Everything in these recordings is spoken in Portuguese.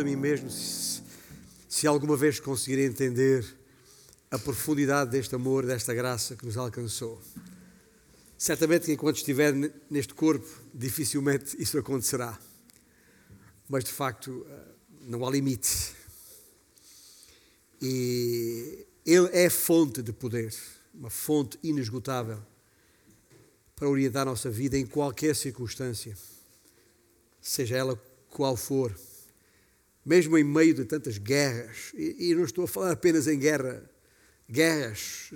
pergunto a mim mesmo se, se alguma vez conseguirei entender a profundidade deste amor, desta graça que nos alcançou. Certamente que enquanto estiver neste corpo, dificilmente isso acontecerá. Mas de facto, eh, não há limite. E Ele é fonte de poder, uma fonte inesgotável para orientar a nossa vida em qualquer circunstância, seja ela qual for, mesmo em meio de tantas guerras, e, não estou a falar apenas em guerra, guerras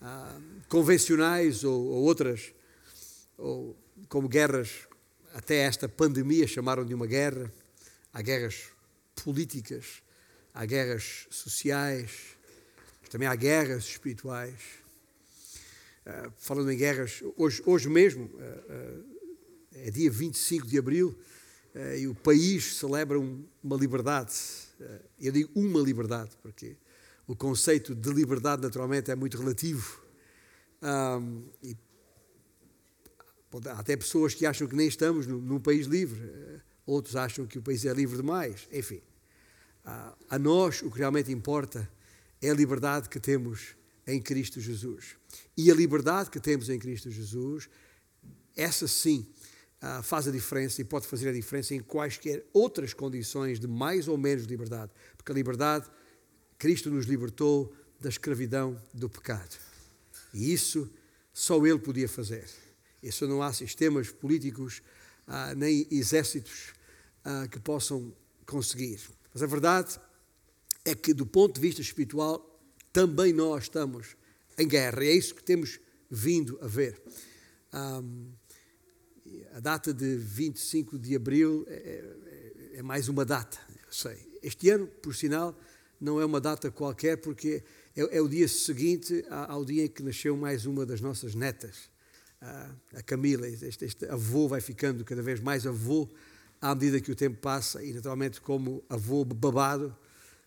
ah, convencionais ou, ou outras, ou como guerras, até esta pandemia chamaram de uma guerra, há guerras políticas, há guerras sociais, também há guerras espirituais. Uh, falando em guerras, hoje, hoje mesmo, uh, uh, é dia 25 de abril, e o país celebra um, uma liberdade. eu digo uma liberdade, porque o conceito de liberdade, naturalmente, é muito relativo. Um, e, há até pessoas que acham que nem estamos num, num país livre, outros acham que o país é livre demais. Enfim, a nós o que realmente importa é a liberdade que temos em Cristo Jesus. E a liberdade que temos em Cristo Jesus, essa sim uh, faz a diferença e pode fazer a diferença em quaisquer outras condições de mais ou menos liberdade. Porque a liberdade, Cristo nos libertou da escravidão do pecado. E isso só Ele podia fazer. Isso não há sistemas políticos uh, nem exércitos uh, que possam conseguir. Mas a verdade é que, do ponto de vista espiritual, também nós estamos em guerra. E é isso que temos vindo a ver. Um, a data de 25 de abril é, é, é, mais uma data, eu sei. Este ano, por sinal, não é uma data qualquer, porque é, é o dia seguinte ao dia em que nasceu mais uma das nossas netas, a Camila. Este, este avô vai ficando cada vez mais avô à medida que o tempo passa, e naturalmente, como avô babado,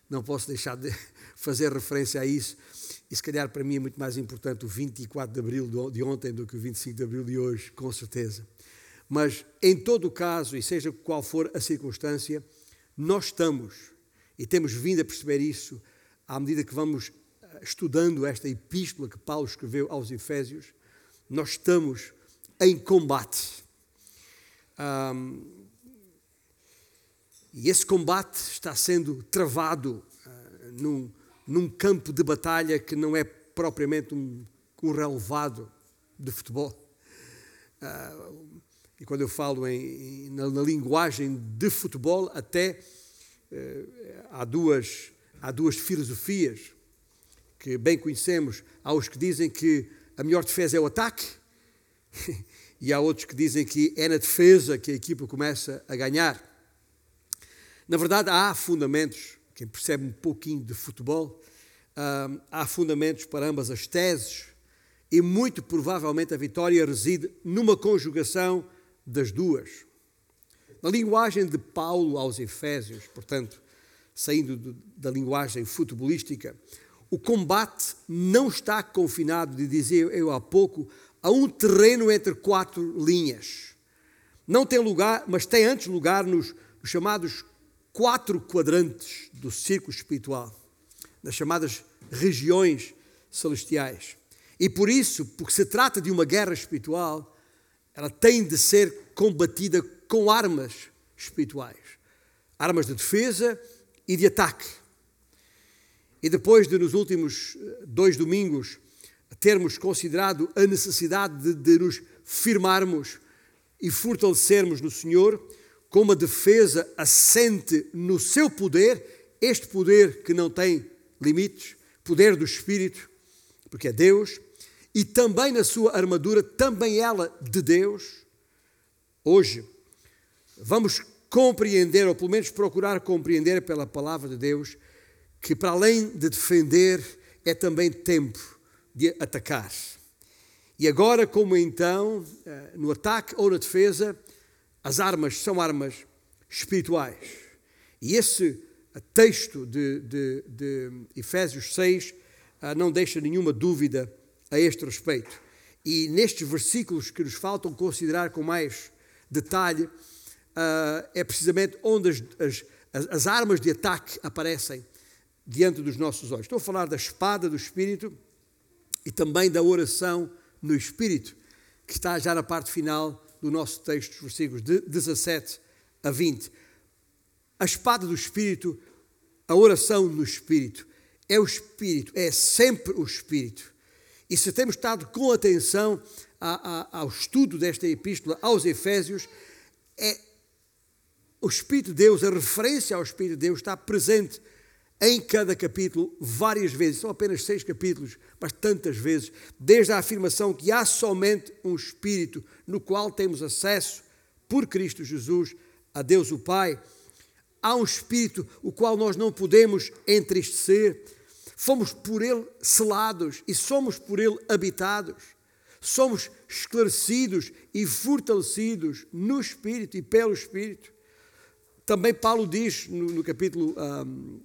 não posso deixar de fazer referência a isso. E se calhar para mim é muito mais importante o 24 de abril de ontem do que o 25 de abril de hoje, com certeza. Mas em todo o caso, e seja qual for a circunstância, nós estamos, e temos vindo a perceber isso à medida que vamos eh, estudando esta epístola que Paulo escreveu aos Efésios, nós estamos em combate. Um, e esse combate está sendo travado uh, num, num, campo de batalha que não é propriamente um, um relevado de futebol. Uh, e quando eu falo em, na, na, linguagem de futebol, até uh, há, duas, há duas filosofias que bem conhecemos. Há os que dizem que a melhor defesa é o ataque, e há outros que dizem que é na defesa que a equipa começa a ganhar. Na verdade, há fundamentos, quem percebe um pouquinho de futebol, uh, há fundamentos para ambas as teses, e muito provavelmente a vitória reside numa conjugação das duas. Na linguagem de Paulo aos Efésios, portanto, saindo do, da linguagem futebolística, o combate não está confinado, de dizer eu há pouco, a um terreno entre quatro linhas. Não tem lugar, mas tem antes lugar nos, nos chamados quatro quadrantes do círculo espiritual, nas chamadas regiões celestiais. E por isso, porque se trata de uma guerra espiritual, ela tem de ser combatida com armas espirituais armas de defesa e de ataque. E depois de, nos últimos eh, dois domingos, termos considerado a necessidade de, de nos firmarmos e fortalecermos no Senhor, com uma defesa assente no seu poder, este poder que não tem limites, poder do Espírito, porque é Deus, e também na sua armadura, também ela de Deus. Hoje, vamos compreender, ou pelo menos procurar compreender pela palavra de Deus, que para além de defender, é também tempo de atacar. E agora, como então, eh, no ataque ou na defesa, as armas são armas espirituais. E esse texto de, de, de Efésios 6 ah, não deixa nenhuma dúvida a este respeito. E nestes versículos que nos faltam considerar com mais detalhe, ah, é precisamente onde as, as, as, as armas de ataque aparecem diante dos nossos olhos. Estou a falar da espada do Espírito e também da oração no Espírito, que está já na parte final do nosso texto, versículos de 17 a 20. A espada do Espírito, a oração no Espírito, é o Espírito, é sempre o Espírito. E se temos estado com atenção a, a, ao estudo desta epístola aos Efésios, é o Espírito de Deus, a referência ao Espírito de Deus está presente em cada capítulo várias vezes. São apenas seis capítulos, mas tantas vezes, desde a afirmação que há somente um Espírito no qual temos acesso por Cristo Jesus a Deus o Pai. Há um Espírito o qual nós não podemos entristecer. Fomos por Ele selados e somos por Ele habitados. Somos esclarecidos e fortalecidos no Espírito e pelo Espírito. Também Paulo diz no, no capítulo um,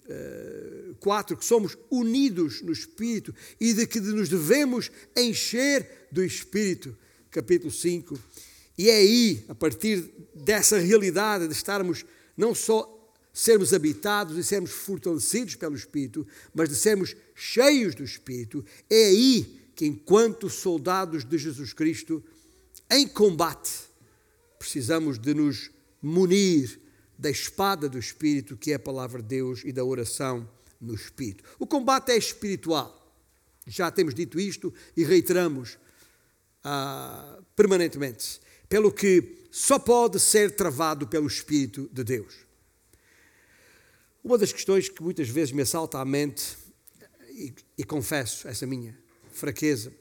uh, 4 que somos unidos no Espírito e de que nos devemos encher do Espírito. Capítulo 5. E é aí, a partir dessa realidade de estarmos não só sermos habitados e sermos fortalecidos pelo Espírito, mas de sermos cheios do Espírito, é aí que, enquanto soldados de Jesus Cristo, em combate, precisamos de nos munir da espada do Espírito, que é a palavra de Deus, e da oração no Espírito. O combate é espiritual. Já temos dito isto e reiteramos ah, permanentemente. Pelo que só pode ser travado pelo Espírito de Deus. Uma das questões que muitas vezes me assalta à mente, e, e confesso essa minha fraqueza,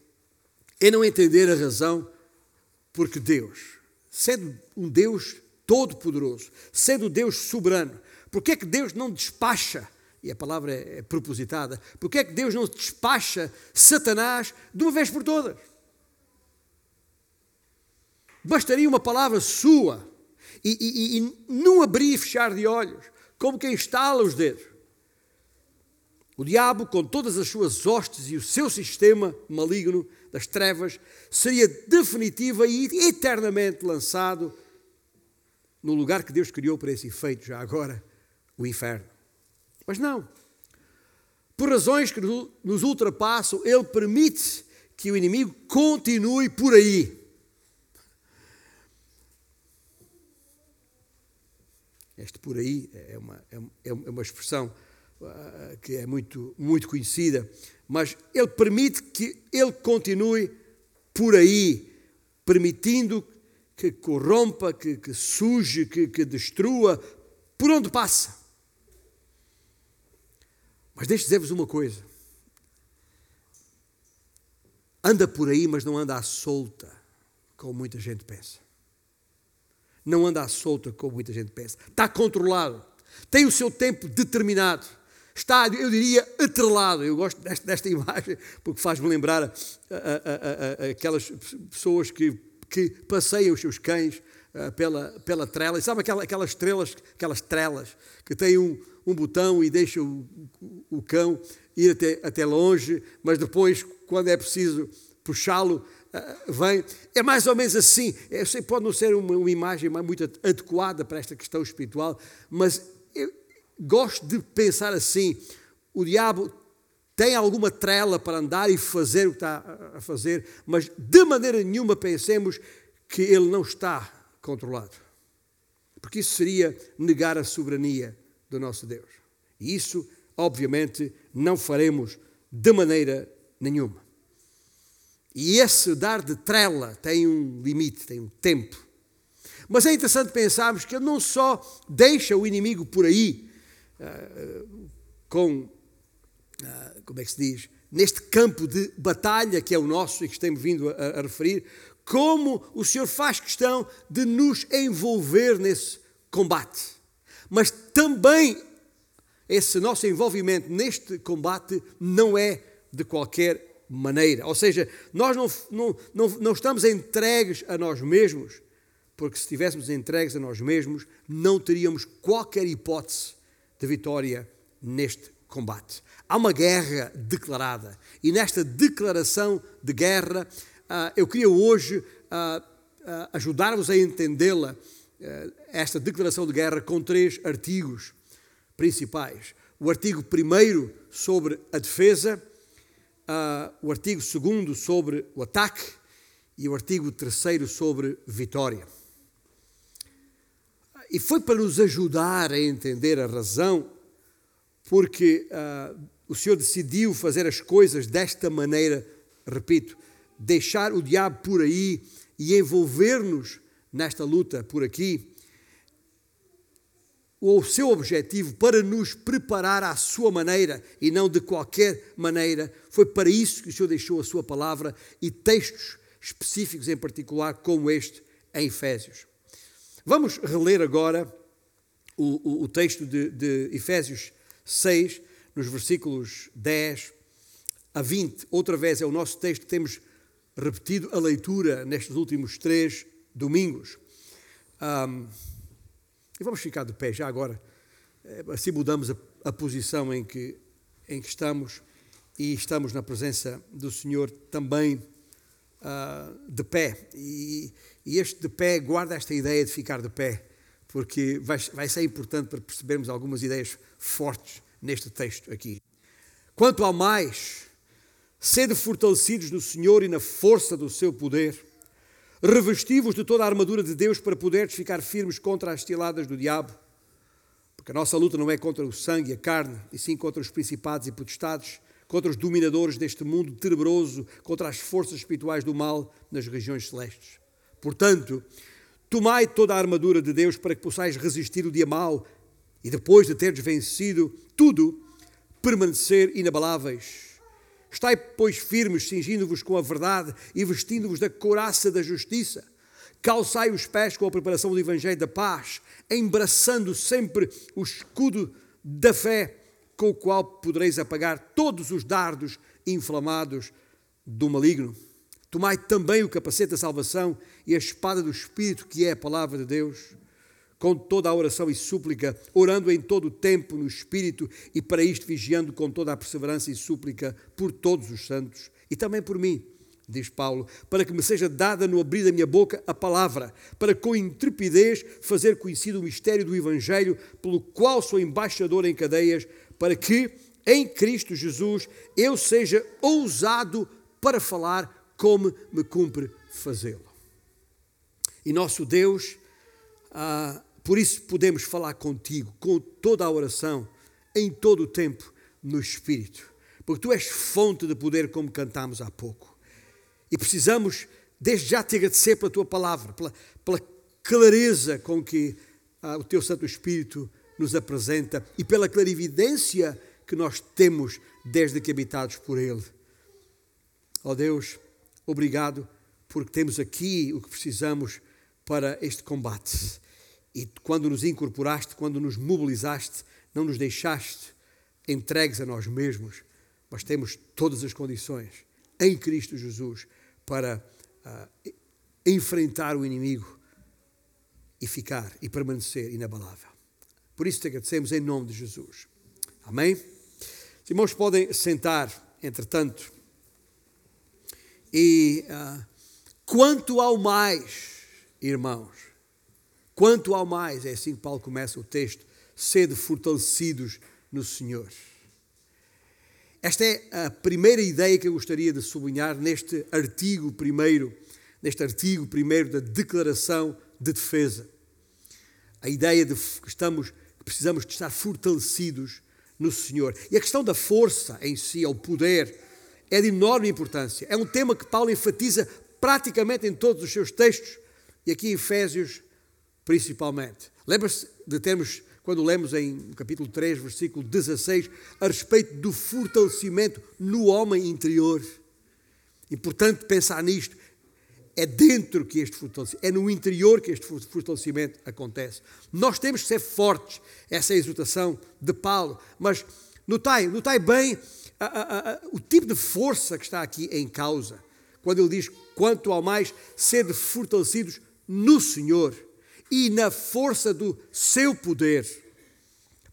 é não entender a razão porque Deus, sendo um Deus todo-poderoso, sendo Deus soberano, porque é que Deus não despacha, e a palavra é, é propositada, porque é que Deus não despacha Satanás de uma vez por todas? Bastaria uma palavra sua e, e, e num abrir e fechar de olhos, como quem estala os dedos. O diabo, com todas as suas hostes e o seu sistema maligno das trevas, seria definitiva e eternamente lançado no lugar que Deus criou para esse efeito, já agora, o inferno. Mas não. Por razões que nos ultrapassam, Ele permite que o inimigo continue por aí. Este por aí é uma, é, é uma expressão uh, que é muito, muito conhecida, mas Ele permite que Ele continue por aí, permitindo que corrompa, que, que suje, que, que destrua, por onde passa. Mas deixe dizer-vos uma coisa. Anda por aí, mas não anda à solta, como muita gente pensa. Não anda à solta, como muita gente pensa. Está controlado. Tem o seu tempo determinado. Está, eu diria, atrelado. Eu gosto desta, desta imagem porque faz-me lembrar a, a, a, aquelas pessoas que que passeiam os seus cães uh, pela, pela trela. E sabe aquelas, aquelas estrelas, aquelas trelas que têm um, um botão e deixam o, o, cão ir até, até longe, mas depois, quando é preciso puxá-lo, vem. É mais ou menos assim. Eu sei, pode não ser uma, uma imagem muito adequada para esta questão espiritual, mas eu gosto de pensar assim. O diabo tem alguma trela para andar e fazer o que está a fazer, mas de maneira nenhuma pensemos que ele não está controlado. Porque isso seria negar a soberania do nosso Deus. E isso, obviamente, não faremos de maneira nenhuma. E esse dar de trela tem um limite, tem um tempo. Mas é interessante pensarmos que ele não só deixa o inimigo por aí, uh, com ah, como é que se diz, neste campo de batalha que é o nosso e que estamos vindo a, a referir, como o Senhor faz questão de nos envolver nesse combate. Mas também esse nosso envolvimento neste combate não é de qualquer maneira. Ou seja, nós não, não, não, não estamos entregues a nós mesmos, porque se estivéssemos entregues a nós mesmos, não teríamos qualquer hipótese de vitória neste combate. Há uma guerra declarada. E nesta declaração de guerra, ah, eu queria hoje ah, ah, ajudar-vos a entendê-la, esta declaração de guerra, com três artigos. principais. O artigo 1 sobre a defesa, uh, o artigo 2 sobre o ataque e o artigo 3 sobre vitória. E foi para nos ajudar a entender a razão, porque uh, o Senhor decidiu fazer as coisas desta maneira, repito, deixar o diabo por aí e envolver-nos nesta luta por aqui, o seu objetivo para nos preparar à sua maneira e não de qualquer maneira. Foi para isso que o Senhor deixou a sua palavra e textos específicos em particular, como este em Efésios. Vamos reler agora o, o, o texto de, de Efésios 6, nos versículos 10 a 20. Outra vez é o nosso texto que temos repetido a leitura nestes últimos três domingos. Um, e vamos ficar de pé já agora. Assim mudamos a, a posição em que, em que estamos e estamos na presença do Senhor também uh, de pé. E, e, este de pé, guarda esta ideia de ficar de pé, porque vai, vai ser importante para percebermos algumas ideias fortes neste texto aqui. Quanto ao mais, sede fortalecidos no Senhor e na força do seu poder Revestivos de toda a armadura de Deus para poderes ficar firmes contra as estiladas do diabo. Porque a nossa luta não é contra o sangue e a carne, e sim contra os principados e potestades, contra os dominadores deste mundo tenebroso, contra as forças espirituais do mal nas regiões celestes. Portanto, tomai toda a armadura de Deus para que possais resistir o dia mau e depois de teres vencido tudo, permanecer inabaláveis Estai, pois, firmes, cingindo-vos com a verdade e vestindo-vos da couraça da justiça. Calçai os pés com a preparação do Evangelho da paz, embraçando sempre o escudo da fé, com o qual podereis apagar todos os dardos inflamados do maligno. Tomai também o capacete da salvação e a espada do Espírito, que é a palavra de Deus com toda a oração e súplica, orando em todo o tempo no Espírito e para isto vigiando com toda a perseverança e súplica por todos os santos e também por mim, diz Paulo, para que me seja dada no abrir da minha boca a palavra, para com intrepidez fazer conhecido o mistério do Evangelho, pelo qual sou embaixador em cadeias, para que em Cristo Jesus eu seja ousado para falar como me cumpre fazê-lo. E nosso Deus, ah, por isso podemos falar contigo com toda a oração, em todo o tempo, no Espírito. Porque tu és fonte de poder, como cantámos há pouco. E precisamos, desde já, te agradecer pela tua palavra, pela, pela clareza com que ah, o teu Santo Espírito nos apresenta e pela clarividência que nós temos desde que habitados por Ele. Ó oh Deus, obrigado porque temos aqui o que precisamos para este combate. E quando nos incorporaste, quando nos mobilizaste, não nos deixaste entregues a nós mesmos, mas temos todas as condições em Cristo Jesus para uh, enfrentar o inimigo e ficar e permanecer inabalável. Por isso te agradecemos em nome de Jesus. Amém? Os irmãos podem sentar, entretanto. E uh, quanto ao mais, irmãos, Quanto ao mais, é assim que Paulo começa o texto, sede fortalecidos no Senhor. Esta é a primeira ideia que eu gostaria de sublinhar neste artigo primeiro, neste artigo primeiro da declaração de defesa. A ideia de que estamos, precisamos de estar fortalecidos no Senhor. E a questão da força em si, o poder, é de enorme importância. É um tema que Paulo enfatiza praticamente em todos os seus textos. E aqui em Efésios principalmente. Lembra-se de termos, quando lemos em capítulo 3, versículo 16, a respeito do fortalecimento no homem interior. Importante pensar nisto. É dentro que este fortalecimento, é no interior que este fortalecimento acontece. Nós temos que ser fortes, essa é a exortação de Paulo. Mas notai, notai bem a, a, a, o tipo de força que está aqui em causa. Quando ele diz, quanto ao mais, sede fortalecidos no Senhor e na força do seu poder.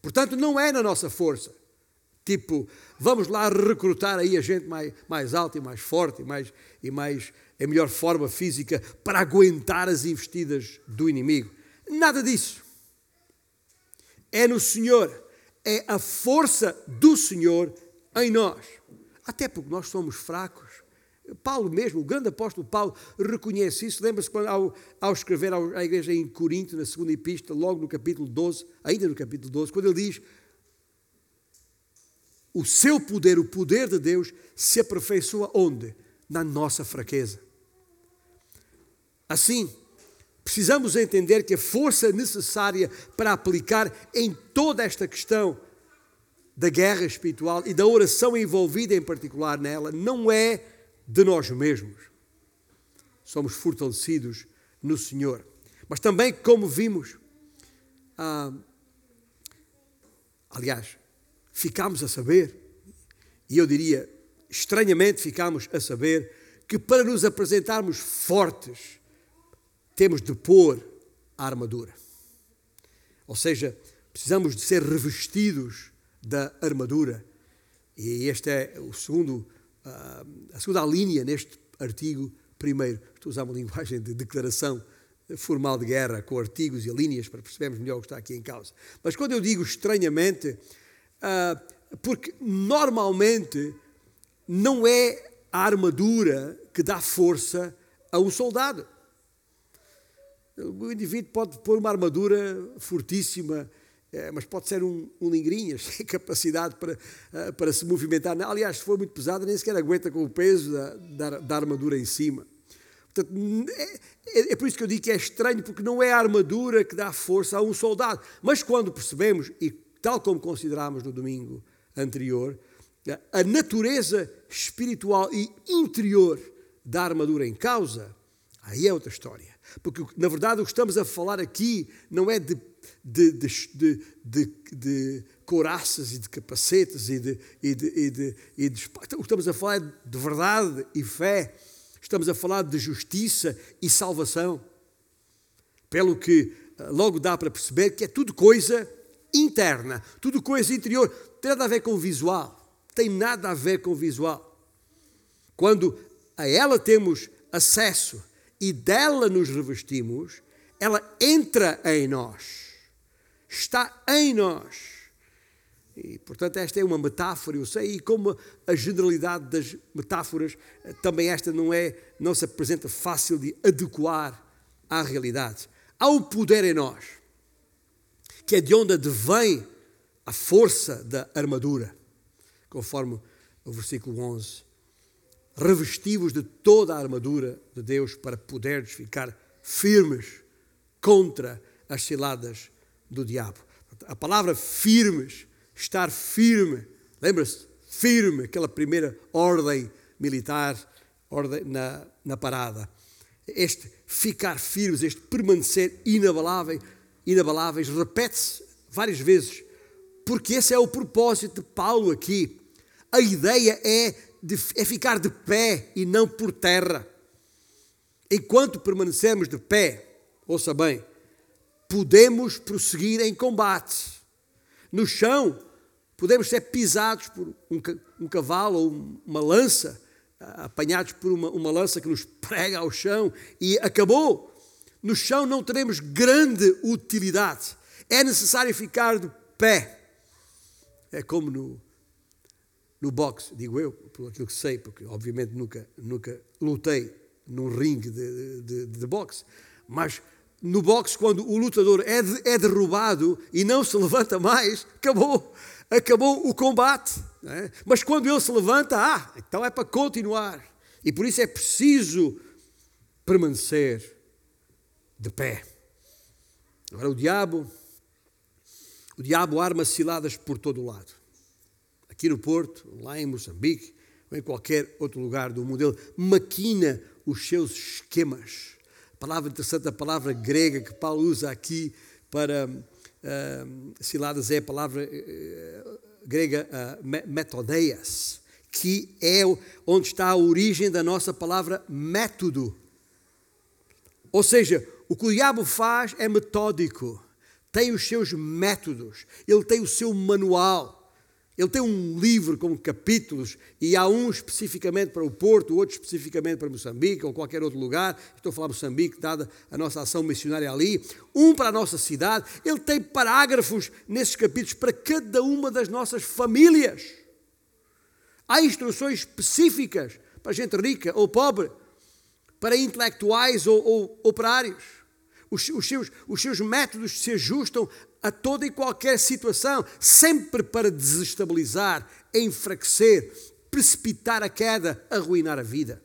Portanto, não é na nossa força. Tipo, vamos lá recrutar aí a gente mais, mais alta e mais forte e mais, e mais em melhor forma física para aguentar as investidas do inimigo. Nada disso. É no Senhor, é a força do Senhor em nós. Até porque nós somos fracos. Paulo mesmo, o grande apóstolo Paulo, reconhece isso. Lembra-se quando, ao, ao escrever à igreja em Corinto, na segunda epístola, logo no capítulo 12, ainda no capítulo 12, quando ele diz: O seu poder, o poder de Deus, se aperfeiçoa onde? Na nossa fraqueza. Assim, precisamos entender que a força necessária para aplicar em toda esta questão da guerra espiritual e da oração envolvida em particular nela não é de nós mesmos. Somos fortalecidos no Senhor. Mas também, como vimos, ah, aliás, ficámos a saber, e eu diria, estranhamente ficámos a saber, que para nos apresentarmos fortes, temos de pôr a armadura. Ou seja, precisamos de ser revestidos da armadura. E este é o segundo, a segunda linha neste artigo primeiro. Estou a usar uma linguagem de declaração formal de guerra, com artigos e linhas, para percebermos melhor o que está aqui em causa. Mas quando eu digo estranhamente, ah, porque normalmente não é a armadura que dá força a um soldado. O indivíduo pode pôr uma armadura fortíssima, é, mas pode ser um, um lingrinha, sem capacidade para, uh, para se movimentar. Aliás, se for muito pesada, nem sequer aguenta com o peso da, da, da armadura em cima. Portanto, é, é, é, por isso que eu digo que é estranho, porque não é a armadura que dá força a um soldado. Mas quando percebemos, e tal como considerámos no domingo anterior, a natureza espiritual e interior da armadura em causa, aí é outra história. Porque, na verdade, o que estamos a falar aqui não é de, de, de, de, de couraças e de capacetes e de, e de, e de, e de, O que estamos a falar é de verdade e fé. Estamos a falar de justiça e salvação. Pelo que eh, logo dá para perceber que é tudo coisa interna, tudo coisa interior. Tem nada a ver com o visual. Tem nada a ver com o visual. Quando a ela temos acesso e dela nos revestimos, ela entra em nós, está em nós. E, portanto, esta é uma metáfora, eu sei, e como a generalidade das metáforas, também esta não é, não se apresenta fácil de adequar à realidade. Há um poder em nós, que é de onde advém a força da armadura, conforme o versículo 11 revestivos de toda a armadura de Deus para poderes ficar firmes contra as ciladas do diabo. A palavra firmes, estar firme, lembra-se? Firme, aquela primeira ordem militar ordem na, na parada. Este ficar firmes, este permanecer inabalável, inabaláveis, repete-se várias vezes, porque esse é o propósito de Paulo aqui. A ideia é de, é ficar de pé e não por terra. Enquanto permanecemos de pé, ouça bem, podemos prosseguir em combate. No chão, podemos ser pisados por um, um cavalo ou uma lança, apanhados por uma, uma lança que nos prega ao chão e acabou. No chão não teremos grande utilidade. É necessário ficar de pé. É como no, no boxe, digo eu, por aquilo que sei, porque obviamente nunca, nunca lutei num ringue de, de, de boxe, mas no boxe, quando o lutador é, de, é derrubado e não se levanta mais, acabou, acabou o combate. É? Mas quando ele se levanta, ah, então é para continuar. E por isso é preciso permanecer de pé. Agora o diabo, o diabo arma ciladas por todo o lado aqui no Porto, lá em Moçambique, ou em qualquer outro lugar do mundo. Ele maquina os seus esquemas. A palavra interessante, a palavra grega que Paulo usa aqui para uh, ciladas é a palavra uh, grega uh, metodeias, que é onde está a origem da nossa palavra método. Ou seja, o que o diabo faz é metódico, tem os seus métodos, ele tem o seu manual Ele tem um livro com capítulos e há um especificamente para o Porto, outro especificamente para Moçambique ou qualquer outro lugar. Estou a falar Moçambique, dada a nossa ação missionária ali. Um para a nossa cidade. Ele tem parágrafos nesses capítulos para cada uma das nossas famílias. Há instruções específicas para gente rica ou pobre, para intelectuais ou, ou operários. Os, os, seus, os seus métodos se ajustam a toda e qualquer situação, sempre para desestabilizar, enfraquecer, precipitar a queda, arruinar a vida.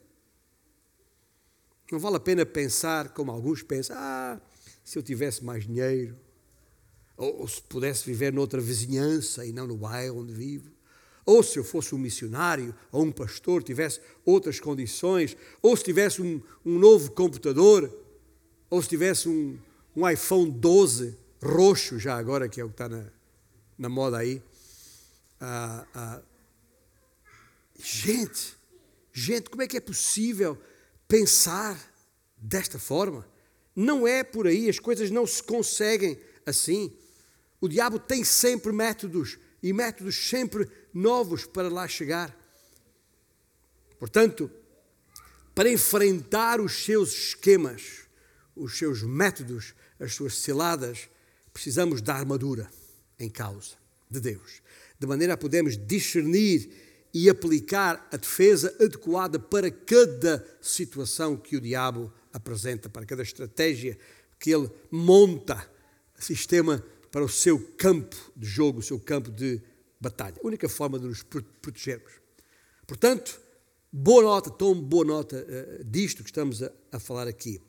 Não vale a pena pensar como alguns pensam: ah, se eu tivesse mais dinheiro, ou, ou se pudesse viver noutra vizinhança e não no bairro onde vivo, ou se eu fosse um missionário ou um pastor, tivesse outras condições, ou se tivesse um, um novo computador, ou se tivesse um, um iPhone 12 roxo já agora, que é o que está na, na moda aí. Ah, ah, gente, gente, como é que é possível pensar desta forma? Não é por aí, as coisas não se conseguem assim. O diabo tem sempre métodos e métodos sempre novos para lá chegar. Portanto, para enfrentar os seus esquemas, os seus métodos, as suas ciladas, precisamos da armadura em causa de Deus, de maneira a podermos discernir e aplicar a defesa adequada para cada situação que o diabo apresenta, para cada estratégia que ele monta, sistema para o seu campo de jogo, o seu campo de batalha. A única forma de nos protegermos. Portanto, boa nota, tome boa nota uh, disto que estamos a, a falar aqui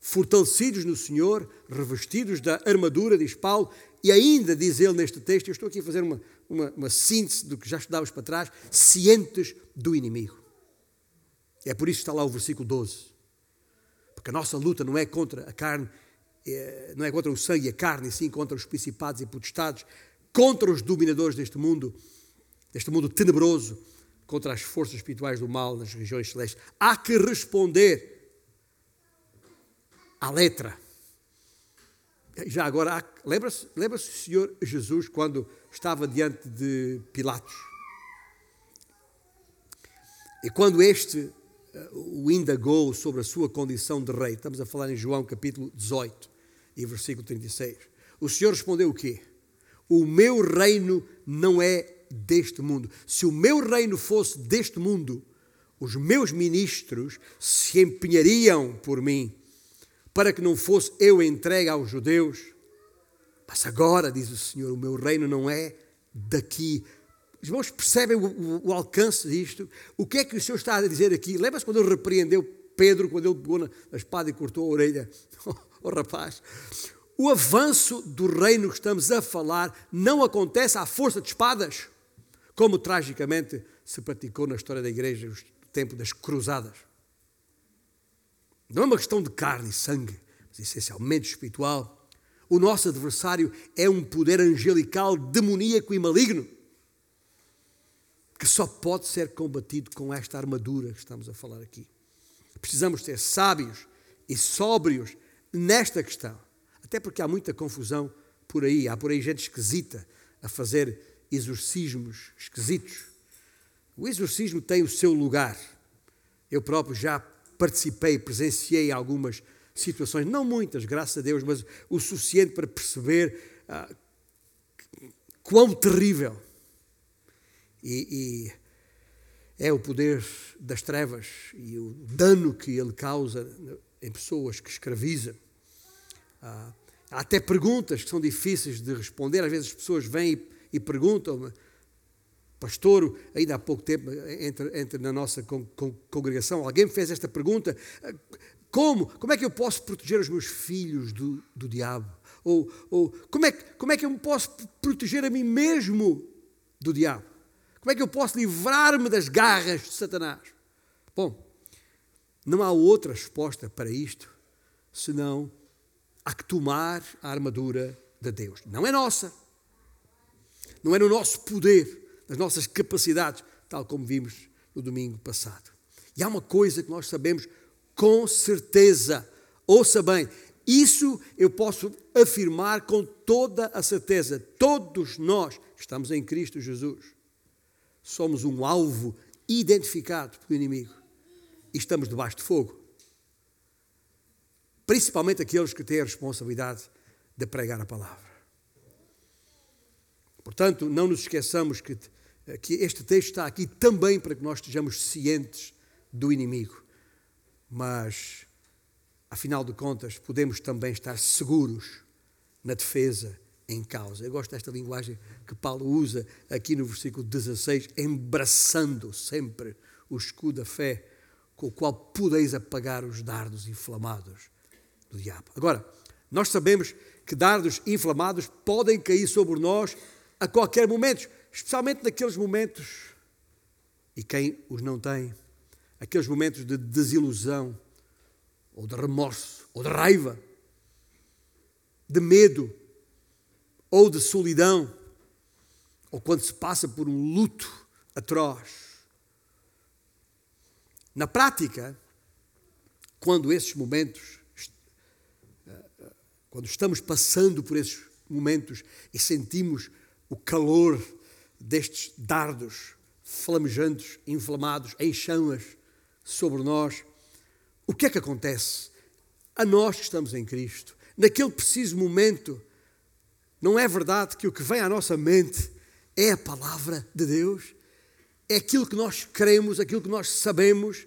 fortalecidos no Senhor, revestidos da armadura, diz Paulo, e ainda diz ele neste texto, eu estou aqui a fazer uma, uma, uma síntese do que já estudávamos para trás, cientes do inimigo. É por isso que está lá o versículo 12. Porque a nossa luta não é contra a carne, é, não é contra o sangue e a carne, e sim contra os principados e potestades, contra os dominadores deste mundo, deste mundo tenebroso, contra as forças espirituais do mal nas regiões celestes. Há que responder à letra. Já agora, lembra-se lembra o Senhor Jesus quando estava diante de Pilatos? E quando este eh, o indagou sobre a sua condição de rei, estamos a falar em João capítulo 18 e versículo 36, o Senhor respondeu o quê? O meu reino não é deste mundo. Se o meu reino fosse deste mundo, os meus ministros se empenhariam por mim para que não fosse eu entregue aos judeus. Mas agora, diz o Senhor, o meu reino não é daqui. Os irmãos percebem o, o, o, alcance disto? O que é que o Senhor está a dizer aqui? Lembra-se quando ele repreendeu Pedro, quando ele pegou na espada e cortou a orelha ao rapaz? O avanço do reino que estamos a falar não acontece à força de espadas, como tragicamente se praticou na história da igreja no tempo das cruzadas. Não é uma questão de carne e sangue, mas essencialmente espiritual. O nosso adversário é um poder angelical, demoníaco e maligno, que só pode ser combatido com esta armadura que estamos a falar aqui. Precisamos ser sábios e sóbrios nesta questão, até porque há muita confusão por aí, há por aí gente esquisita a fazer exorcismos esquisitos. O exorcismo tem o seu lugar. Eu próprio já participei, presenciei algumas situações, não muitas, graças a Deus, mas o suficiente para perceber ah, quão terrível e, e é o poder das trevas e o dano que ele causa em pessoas que escravizam. Ah, há até perguntas que são difíceis de responder, às vezes as pessoas vêm e, e perguntam-me pastor, ainda há pouco tempo, entre, entre na nossa con, con, congregação, alguém me fez esta pergunta: como? Como é que eu posso proteger os meus filhos do, do diabo? Ou, ou como, é, como é que eu me posso proteger a mim mesmo do diabo? Como é que eu posso livrar-me das garras de Satanás? Bom, não há outra resposta para isto senão há que tomar a armadura de Deus. Não é nossa, não é no nosso poder das nossas capacidades, tal como vimos no domingo passado. E há uma coisa que nós sabemos com certeza, ouça bem, isso eu posso afirmar com toda a certeza. Todos nós estamos em Cristo Jesus, somos um alvo identificado pelo inimigo e estamos debaixo de fogo. Principalmente aqueles que têm a responsabilidade de pregar a palavra. Portanto, não nos esqueçamos que, que este texto está aqui também para que nós estejamos cientes do inimigo. Mas, afinal de contas, podemos também estar seguros na defesa em causa. Eu gosto desta linguagem que Paulo usa aqui no versículo 16, embraçando sempre o escudo da fé, com o qual podeis apagar os dardos inflamados do diabo. Agora, nós sabemos que dardos inflamados podem cair sobre nós a qualquer momento, especialmente naqueles momentos, e quem os não tem, aqueles momentos de desilusão, ou de remorso, ou de raiva, de medo, ou de solidão, ou quando se passa por um luto atroz. Na prática, quando esses momentos, quando estamos passando por esses momentos e sentimos o calor destes dardos flamejantes, inflamados, em chamas sobre nós, o que é que acontece? A nós que estamos em Cristo, naquele preciso momento, não é verdade que o que vem à nossa mente é a palavra de Deus? É aquilo que nós queremos, aquilo que nós sabemos.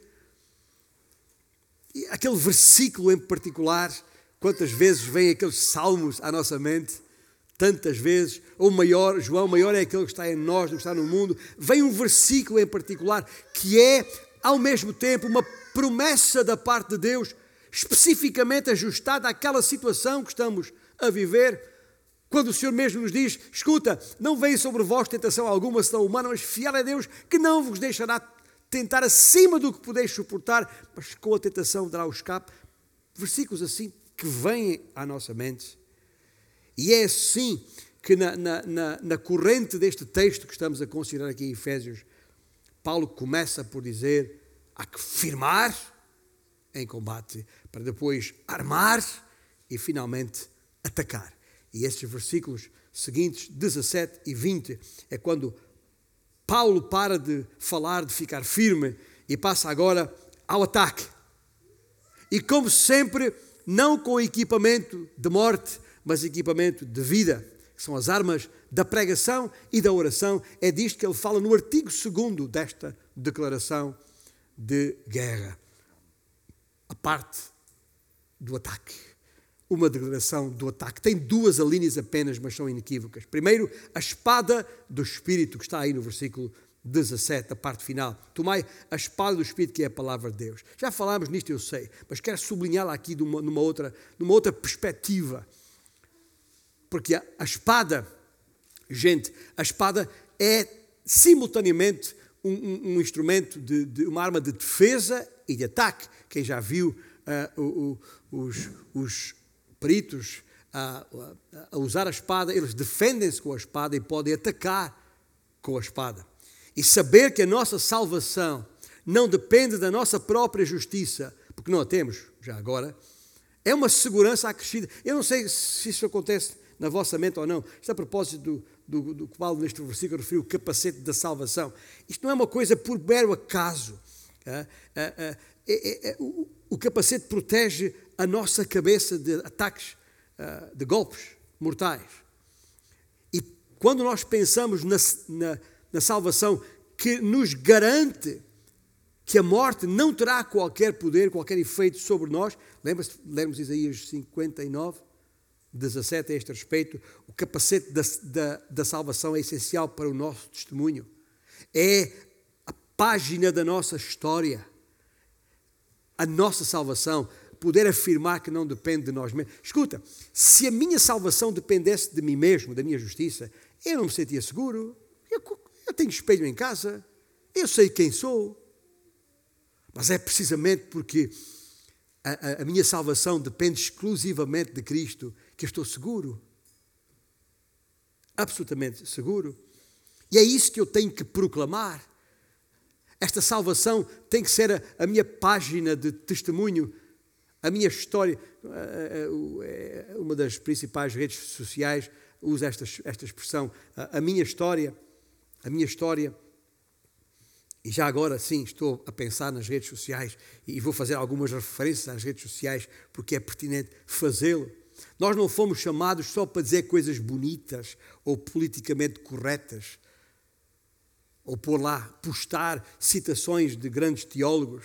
E aquele versículo em particular, quantas vezes vêm aqueles salmos à nossa mente? Tantas vezes, ou maior, João, maior é aquele que está em nós, que está no mundo. Vem um versículo em particular que é, ao mesmo tempo, uma promessa da parte de Deus, especificamente ajustada àquela situação que estamos a viver quando o Senhor mesmo nos diz: escuta, não vem sobre vós tentação alguma, senão humana, mas fiel é Deus, que não vos deixará tentar acima do que podeis suportar, mas com a tentação dará o escape. Versículos assim que vêm à nossa mente. E é assim que, na, na, na, na corrente deste texto que estamos a considerar aqui em Efésios, Paulo começa por dizer: há que firmar em combate, para depois armar e finalmente atacar. E estes versículos seguintes, 17 e 20, é quando Paulo para de falar, de ficar firme e passa agora ao ataque. E como sempre, não com equipamento de morte, mas equipamento de vida, que são as armas da pregação e da oração. É disto que ele fala no artigo 2 desta declaração de guerra. A parte do ataque uma declaração do ataque. Tem duas alíneas apenas, mas são inequívocas. Primeiro, a espada do Espírito, que está aí no versículo 17, a parte final. Tomai a espada do Espírito, que é a palavra de Deus. Já falámos nisto, eu sei, mas quero sublinhá-la aqui numa, numa, outra, numa outra perspectiva. Porque a, a espada, gente, a espada é simultaneamente um, um, um instrumento, de, de, uma arma de defesa e de ataque. Quem já viu uh, o, o, os, os peritos a, a, usar a espada, eles defendem-se com a espada e podem atacar com a espada. E saber que a nossa salvação não depende da nossa própria justiça, porque não a temos já agora, é uma segurança acrescida. Eu não sei se isso acontece na vossa mente ou não. Isto a propósito do, do, do qual neste versículo referiu o capacete da salvação. Isto não é uma coisa por mero acaso. É, é, é, o, o capacete protege a nossa cabeça de ataques, ah, de golpes mortais. E quando nós pensamos na, na, na salvação que nos garante que a morte não terá qualquer poder, qualquer efeito sobre nós, lembra-se, lemos Isaías 59, 17 a este respeito, o capacete da, da, da salvação é essencial para o nosso testemunho. É a página da nossa história. A nossa salvação poder afirmar que não depende de nós mesmos. Escuta, se a minha salvação dependesse de mim mesmo, da minha justiça, eu não me sentia seguro. Eu, eu tenho espelho em casa, eu sei quem sou. Mas é precisamente porque a, a, a minha salvação depende exclusivamente de Cristo que estou seguro. Absolutamente seguro. E é isso que eu tenho que proclamar. Esta salvação tem que ser a, a minha página de testemunho a minha história, eh, eh, eh, uma das principais redes sociais usa esta, esta expressão. A minha história, a minha história, e já agora sim estou a pensar nas redes sociais e vou fazer algumas referências às redes sociais porque é pertinente fazê-lo. Nós não fomos chamados só para dizer coisas bonitas ou politicamente corretas, ou por lá postar citações de grandes teólogos,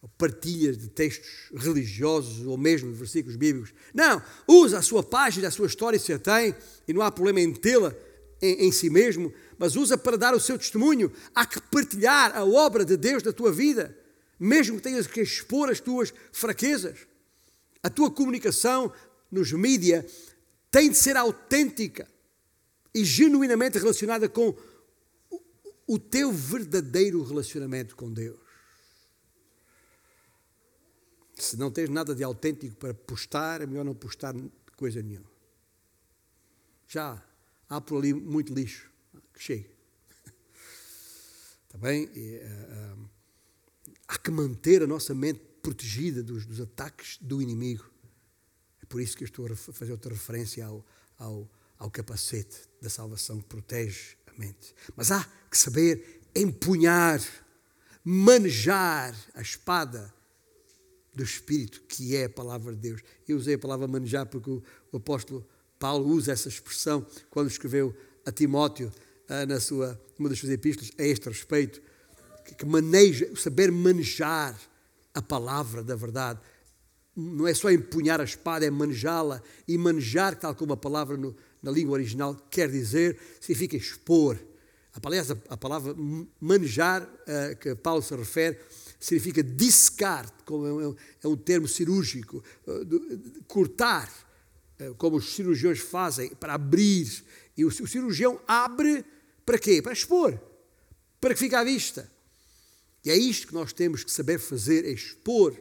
ou partilhas de textos religiosos ou mesmo versículos bíblicos. Não, usa a sua página, a sua história se a tem, e não há problema em tê-la em, em si mesmo, mas usa para dar o seu testemunho. Há que partilhar a obra de Deus na tua vida, mesmo que tenhas que expor as tuas fraquezas. A tua comunicação nos mídia tem de ser autêntica e genuinamente relacionada com o teu verdadeiro relacionamento com Deus. Se não tens nada de autêntico para postar, é melhor não postar coisa nenhuma. Já há por ali muito lixo. Que chegue. Está bem? E, uh, uh, há que manter a nossa mente protegida dos, dos, ataques do inimigo. Por isso que eu estou a fazer outra referência ao, ao, ao capacete da salvação que protege a mente. Mas há que saber empunhar, manejar a espada do Espírito, que é a palavra de Deus. Eu usei a palavra manejar porque o, o apóstolo Paulo usa essa expressão quando escreveu a Timóteo ah, na sua, uma das suas epístolas a este respeito, que, que maneja, saber manejar a palavra da verdade. Não é só empunhar a espada, é manejá-la. E manejar, tal como a palavra no, na língua original quer dizer, significa expor. A palavra, a palavra manejar, uh, que Paulo se refere, significa dissecar, como é um, é um termo cirúrgico, de, cortar, uh, como os cirurgiões fazem, para abrir. E o, o, cirurgião abre para quê? Para expor, para que fique à vista. E é isto que nós temos que saber fazer, é expor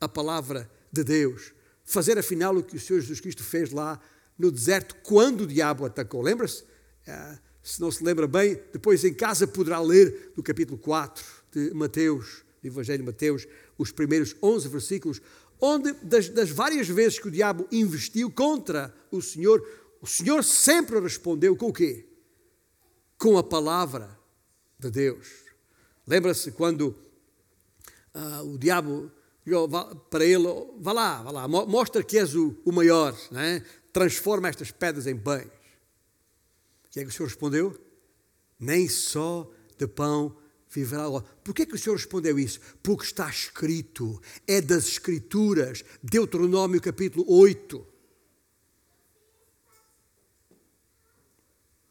a palavra de Deus. Fazer afinal o que o Senhor Jesus Cristo fez lá no deserto quando o diabo atacou. Lembra-se? Uh, se não se lembra bem, depois em casa poderá ler no capítulo 4 de Mateus, do Evangelho de Mateus, os primeiros 11 versículos, onde das, das várias vezes que o diabo investiu contra o Senhor, o Senhor sempre respondeu com o quê? Com a palavra de Deus. Lembra-se quando uh, o diabo para ele, vá lá, vá lá, mostra que és o, o maior, né? transforma estas pedras em pães. O que é que o Senhor respondeu? Nem só de pão viverá o Por que, é que o Senhor respondeu isso? Porque está escrito, é das Escrituras, Deuteronômio capítulo 8.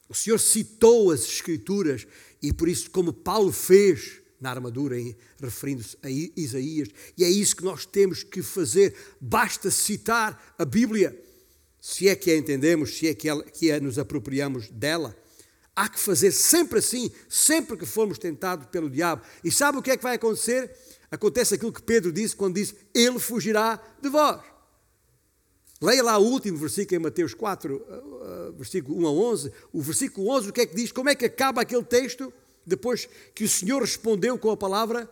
O Senhor citou as Escrituras e por isso, como Paulo fez na armadura, referindo-se a Isaías, e é isso que nós temos que fazer, basta citar a Bíblia se é que a entendemos, se é que, ela, que a nos apropriamos dela. Há que fazer sempre assim, sempre que formos tentados pelo diabo. E sabe o que é que vai acontecer? Acontece aquilo que Pedro disse quando disse: Ele fugirá de vós. Leia lá o último versículo em Mateus 4, uh, uh, versículo 1 a 11. O versículo 11, o que é que diz? Como é que acaba aquele texto? Depois que o Senhor respondeu com a palavra,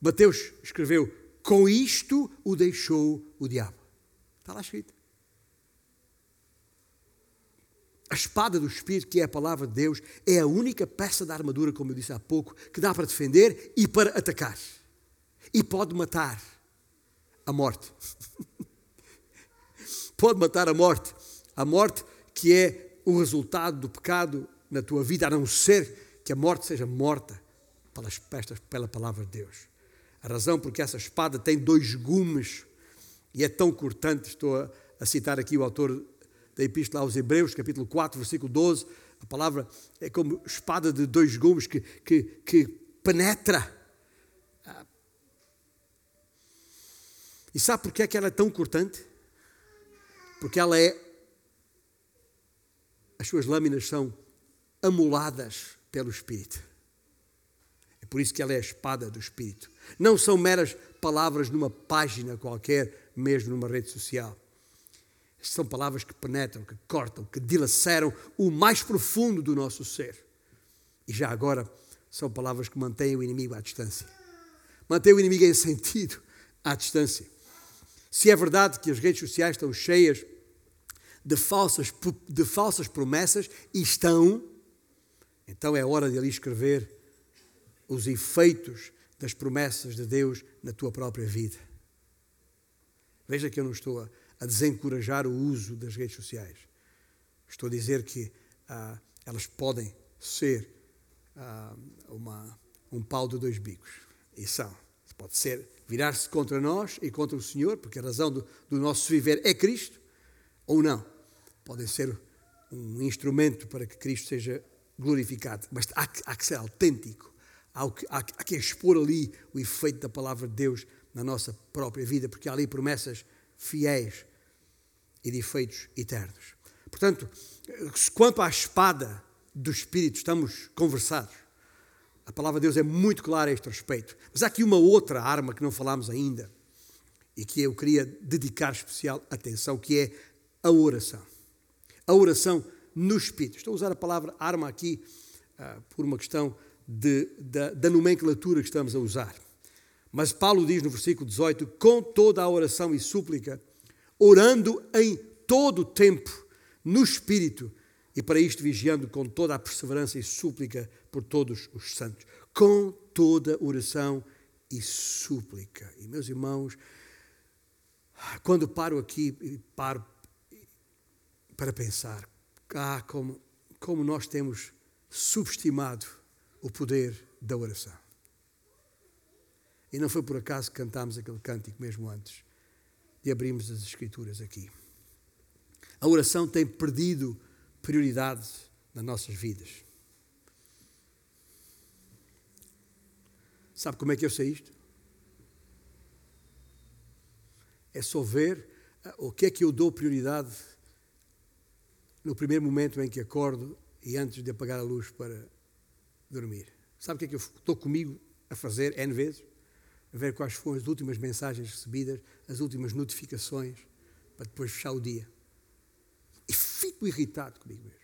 Mateus escreveu: Com isto o deixou o diabo. Está lá escrito. A espada do Espírito, que é a palavra de Deus, é a única peça da armadura, como eu disse há pouco, que dá para defender e para atacar. E pode matar a morte. pode matar a morte. A morte que é o resultado do pecado na tua vida, a não ser que a morte seja morta pelas pestas, pela palavra de Deus. A razão porque essa espada tem dois gumes e é tão cortante, estou a, a citar aqui o autor da Epístola aos Hebreus, capítulo 4, versículo 12. A palavra é como espada de dois gumes que, que, que penetra. E sabe porquê é que ela é tão cortante? Porque ela é. As suas lâminas são amoladas pelo Espírito. É por isso que ela é a espada do Espírito. Não são meras palavras numa página qualquer, mesmo numa rede social. São palavras que penetram, que cortam, que dilaceram o mais profundo do nosso ser. E já agora são palavras que mantêm o inimigo à distância. Mantêm o inimigo em sentido à distância. Se é verdade que as redes sociais estão cheias de falsas, de falsas promessas e estão. Então é hora de ali escrever os efeitos das promessas de Deus na tua própria vida. Veja que eu não estou a, a desencorajar o uso das redes sociais. Estou a dizer que ah, elas podem ser ah, uma, um pau de dois bicos. E são. Pode ser virar-se contra nós e contra o Senhor, porque a razão do, do nosso viver é Cristo, ou não. Podem ser um instrumento para que Cristo seja glorificado. Mas há que, há que ser autêntico. Há que, há, que expor ali o efeito da palavra de Deus na nossa própria vida, porque há ali promessas fiéis e de efeitos eternos. Portanto, quanto à espada do Espírito, estamos conversados. A palavra de Deus é muito clara a este respeito. Mas há aqui uma outra arma que não falámos ainda e que eu queria dedicar especial atenção, que é a oração. A oração no Espírito. Estou a usar a palavra arma aqui uh, por uma questão de, da, da nomenclatura que estamos a usar. Mas Paulo diz no versículo 18: com toda a oração e súplica, orando em todo o tempo, no Espírito, e para isto vigiando com toda a perseverança e súplica por todos os santos, com toda oração e súplica. E meus irmãos, quando paro aqui e paro para pensar, ah, como, como nós temos subestimado o poder da oração. E não foi por acaso que cantámos aquele cântico mesmo antes de abrirmos as Escrituras aqui. A oração tem perdido prioridade nas nossas vidas. Sabe como é que eu sei isto? É só ver ah, o que é que eu dou prioridade no primeiro momento em que acordo e antes de apagar a luz para dormir. Sabe o que é que eu estou comigo a fazer N vezes? A ver quais foram as últimas mensagens recebidas, as últimas notificações, para depois fechar o dia. E fico irritado comigo mesmo.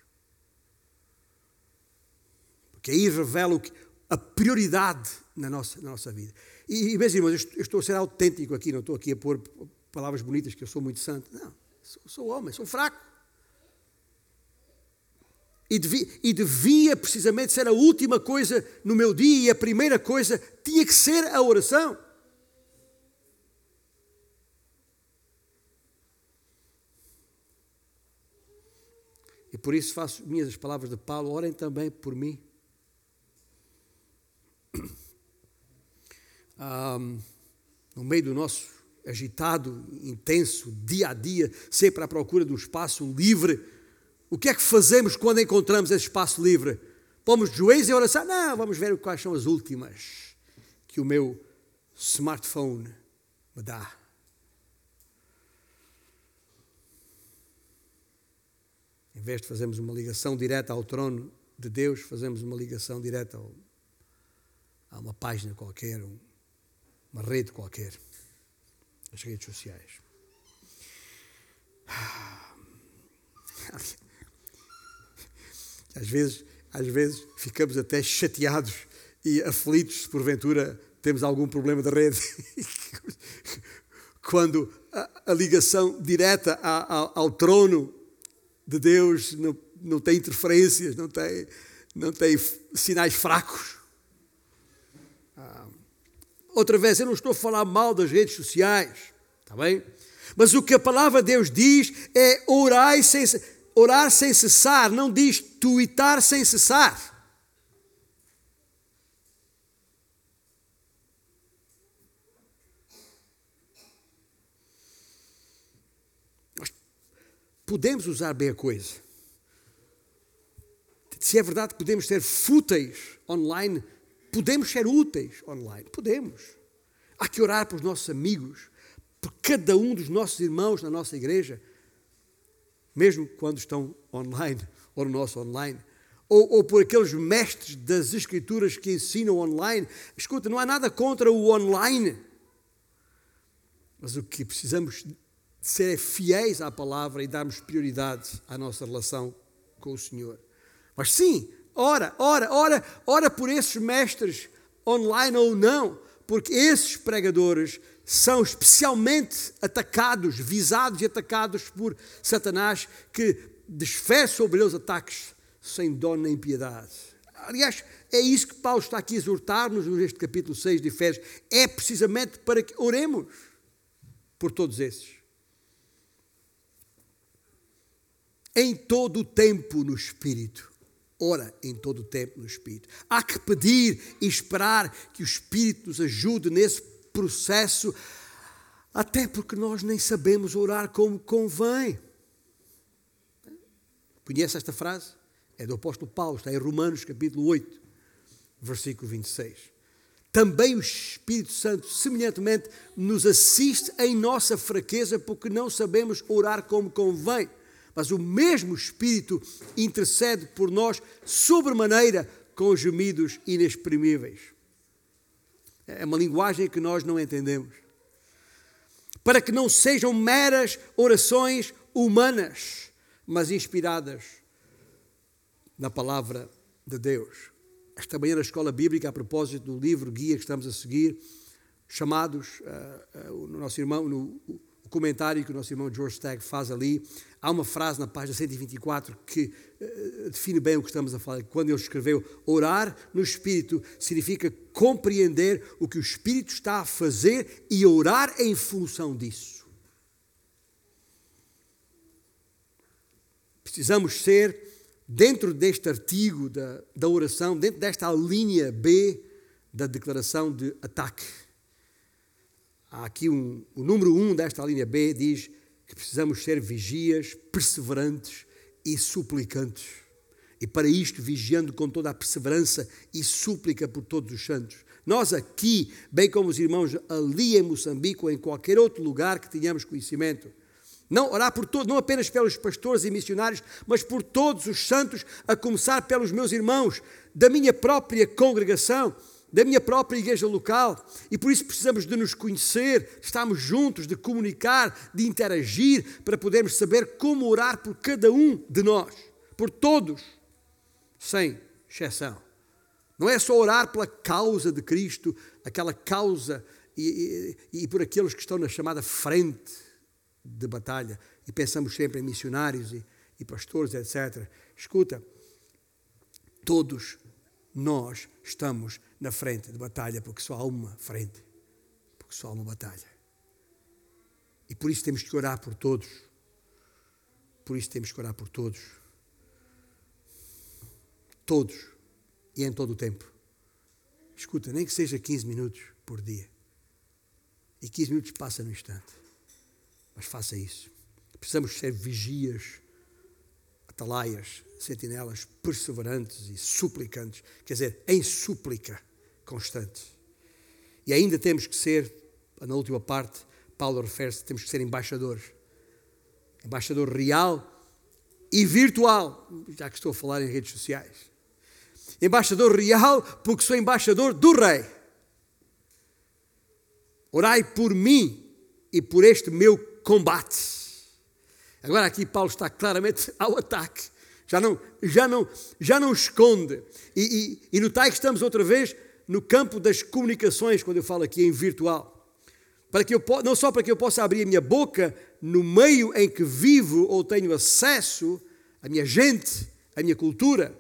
Porque aí revela o que, a prioridade na nossa, na nossa vida. E, e meus irmãos, eu estou a ser autêntico aqui, não estou aqui a pôr palavras bonitas que eu sou muito santo. Não, sou, sou homem, sou fraco. E devia, e devia, precisamente ser a última coisa no meu dia, e a primeira coisa tinha que ser a oração. E por isso faço minhas as palavras de Paulo, orem também por mim. No meio do nosso agitado, intenso, dia a dia, sempre à procura de um espaço livre, o que é que fazemos quando encontramos esse espaço livre? Pomos de joelhos em oração? Não, vamos ver quais são as últimas que o meu smartphone me dá. Em vez de fazermos uma ligação direta ao trono de Deus, fazemos uma ligação direta ao, a uma página qualquer, uma rede qualquer, as redes sociais. Às vezes, às vezes ficamos até chateados e aflitos se porventura temos algum problema de rede. Quando a, a ligação direta a, a, ao trono de Deus não, não tem interferências, não tem, não tem sinais fracos. Ah, outra vez, eu não estou a falar mal das redes sociais, está bem? Mas o que a palavra de Deus diz é orar sem, orar sem cessar, não diz tuitar sem cessar. Nós podemos usar bem a coisa. Se é verdade que podemos ser fúteis online, podemos ser úteis online. Podemos. Há que orar para os nossos amigos, por cada um dos nossos irmãos na nossa igreja mesmo quando estão online ou no nosso online. Ou, ou, por aqueles mestres das Escrituras que ensinam online. Escuta, não há nada contra o online. Mas o que precisamos ser fiéis à palavra e darmos prioridade à nossa relação com o Senhor. Mas sim, ora, ora, ora, ora por esses mestres online ou não, porque esses pregadores são especialmente atacados, visados e atacados por Satanás, que desfere sobre eles ataques sem dó nem piedade. Aliás, é isso que Paulo está aqui a exortar-nos neste capítulo 6 de Efésios. É precisamente para que oremos por todos esses. Em todo o tempo no Espírito. Ora em todo o tempo no Espírito. Há que pedir e esperar que o Espírito nos ajude nesse processo, até porque nós nem sabemos orar como convém. Conhece esta frase? É do apóstolo Paulo, está em Romanos capítulo 8, versículo 26. Também o Espírito Santo, semelhantemente, nos assiste em nossa fraqueza, porque não sabemos orar como convém. Mas o mesmo Espírito intercede por nós sobremaneira com gemidos inexprimíveis. É uma linguagem que nós não entendemos. Para que não sejam meras orações humanas, mas inspiradas na palavra de Deus. Esta manhã na escola bíblica, a propósito do livro guia que estamos a seguir, chamados, uh, uh, o nosso irmão, no o comentário que o nosso irmão George Stagg faz ali, há uma frase na página 124 que uh, define bem o que estamos a falar. Quando ele escreveu: Orar no Espírito significa compreender o que o Espírito está a fazer e orar em função disso. Precisamos ser dentro deste artigo da, da oração, dentro desta linha B da declaração de ataque. Há aqui um, o número 1 um desta linha B diz que precisamos ser vigias, perseverantes e suplicantes. E para isto, vigiando com toda a perseverança e súplica por todos os santos. Nós aqui, bem como os irmãos ali em Moçambique ou em qualquer outro lugar que tenhamos conhecimento, não orar por todos, não apenas pelos pastores e missionários, mas por todos os santos, a começar pelos meus irmãos da minha própria congregação, da minha própria igreja local. E por isso precisamos de nos conhecer, estarmos juntos, de comunicar, de interagir, para podermos saber como orar por cada um de nós, por todos, sem exceção. Não é só orar pela causa de Cristo, aquela causa e, e, e por aqueles que estão na chamada frente de batalha e pensamos sempre em missionários e, e pastores, etc. Escuta, todos nós estamos na frente de batalha porque só há uma frente, porque só há uma batalha. E por isso temos que orar por todos. Por isso temos que orar por todos. Todos. E em todo o tempo. Escuta, nem que seja 15 minutos por dia. E 15 minutos passa no instante. Mas faça isso. Precisamos ser vigias, atalaias, sentinelas perseverantes e suplicantes, quer dizer, em súplica constante. E ainda temos que ser, na última parte, Paulo refere-se, temos que ser embaixadores. Embaixador real e virtual, já que estou a falar em redes sociais. Embaixador real, porque sou embaixador do Rei. Orai por mim e por este meu combate. Agora aqui Paulo está claramente ao ataque. Já não, já não, já não esconde. E, e, e que estamos outra vez no campo das comunicações, quando eu falo aqui em virtual. Para que eu, não só para que eu possa abrir a minha boca no meio em que vivo ou tenho acesso, a minha gente, a minha cultura,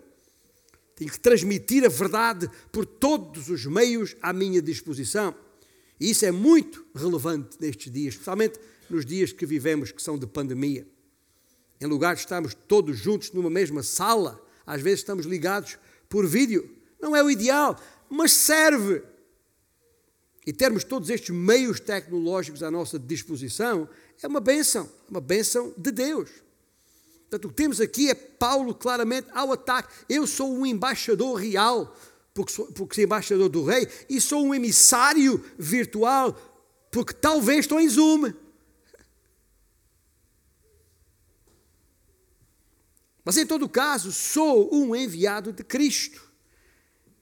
tenho que transmitir a verdade por todos os meios à minha disposição. E isso é muito relevante nestes dias, especialmente nos dias que vivemos, que são de pandemia. Em lugar de estarmos todos juntos numa mesma sala, às vezes estamos ligados por vídeo. Não é o ideal, mas serve. E termos todos estes meios tecnológicos à nossa disposição é uma benção, uma benção de Deus. Portanto, o que temos aqui é Paulo claramente ao ataque. Eu sou um embaixador real, porque sou, porque sou embaixador do rei, e sou um emissário virtual, porque talvez estou em Zoom. Mas em todo caso, sou um enviado de Cristo.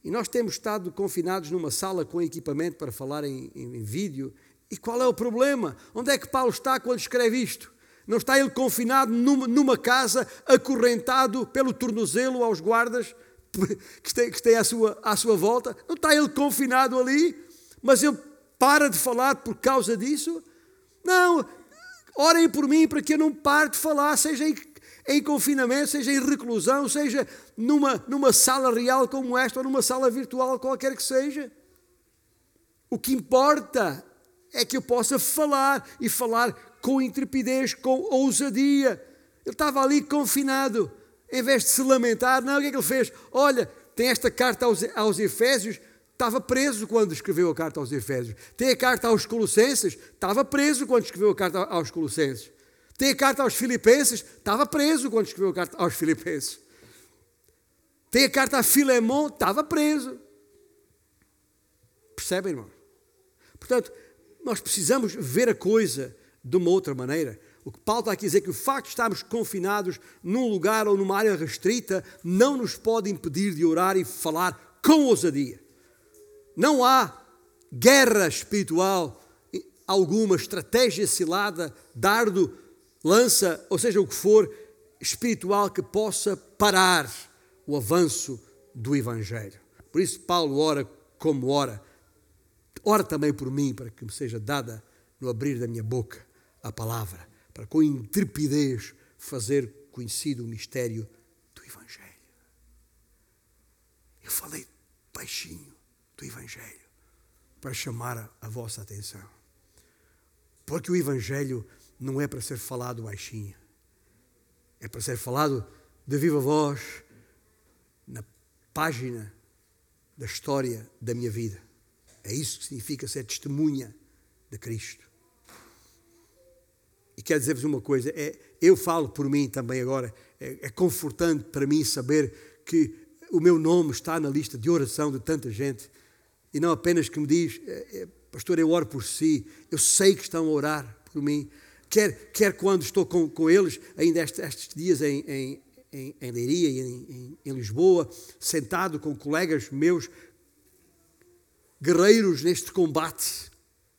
E nós temos estado confinados numa sala com equipamento para falar em, em, em, vídeo. E qual é o problema? Onde é que Paulo está quando escreve isto? Não está ele confinado numa, numa casa, acorrentado pelo tornozelo aos guardas que têm, que têm à, sua, à sua volta? Não está ele confinado ali? mas ele para de falar por causa disso? Não, orem por mim para que eu não pare de falar, seja em, confinamento, seja em reclusão, seja numa, numa sala real como esta ou numa sala virtual, qualquer que seja. O que importa é que eu possa falar e falar com intrepidez, com ousadia. Ele estava ali confinado, em vez de se lamentar, não, o que é que ele fez? Olha, tem esta carta aos, aos Efésios, estava preso quando escreveu a carta aos Efésios. Tem a carta aos Colossenses, estava preso quando escreveu a carta aos Colossenses. Tem a carta aos Filipenses, estava preso quando escreveu a carta aos Filipenses. Tem a carta a Filemon, estava preso. Percebem, irmão? Portanto, nós precisamos ver a coisa de uma outra maneira. O que Paulo está aqui a dizer é que o facto de estarmos confinados num lugar ou numa área restrita não nos pode impedir de orar e falar com ousadia. Não há guerra espiritual, alguma estratégia cilada, dardo, lança, ou seja, o que for espiritual que possa parar o avanço do Evangelho. Por isso, Paulo ora como ora. Ora também por mim, para que me seja dada no abrir da minha boca a palavra, para com intrepidez fazer conhecido o mistério do Evangelho. Eu falei baixinho do Evangelho para chamar a, vossa atenção. Porque o Evangelho não é para ser falado baixinho, é para ser falado de viva voz na página da história da minha vida. É isso que significa ser testemunha de Cristo. E quero dizer-vos uma coisa: é, eu falo por mim também agora, é, é confortante para mim saber que o meu nome está na lista de oração de tanta gente e não apenas que me diz, é, é, pastor, eu oro por si, eu sei que estão a orar por mim, quer, quer quando estou com, com eles, ainda estes, dias em, em, em, em Leiria e em, em, Lisboa, sentado com colegas meus, guerreiros neste combate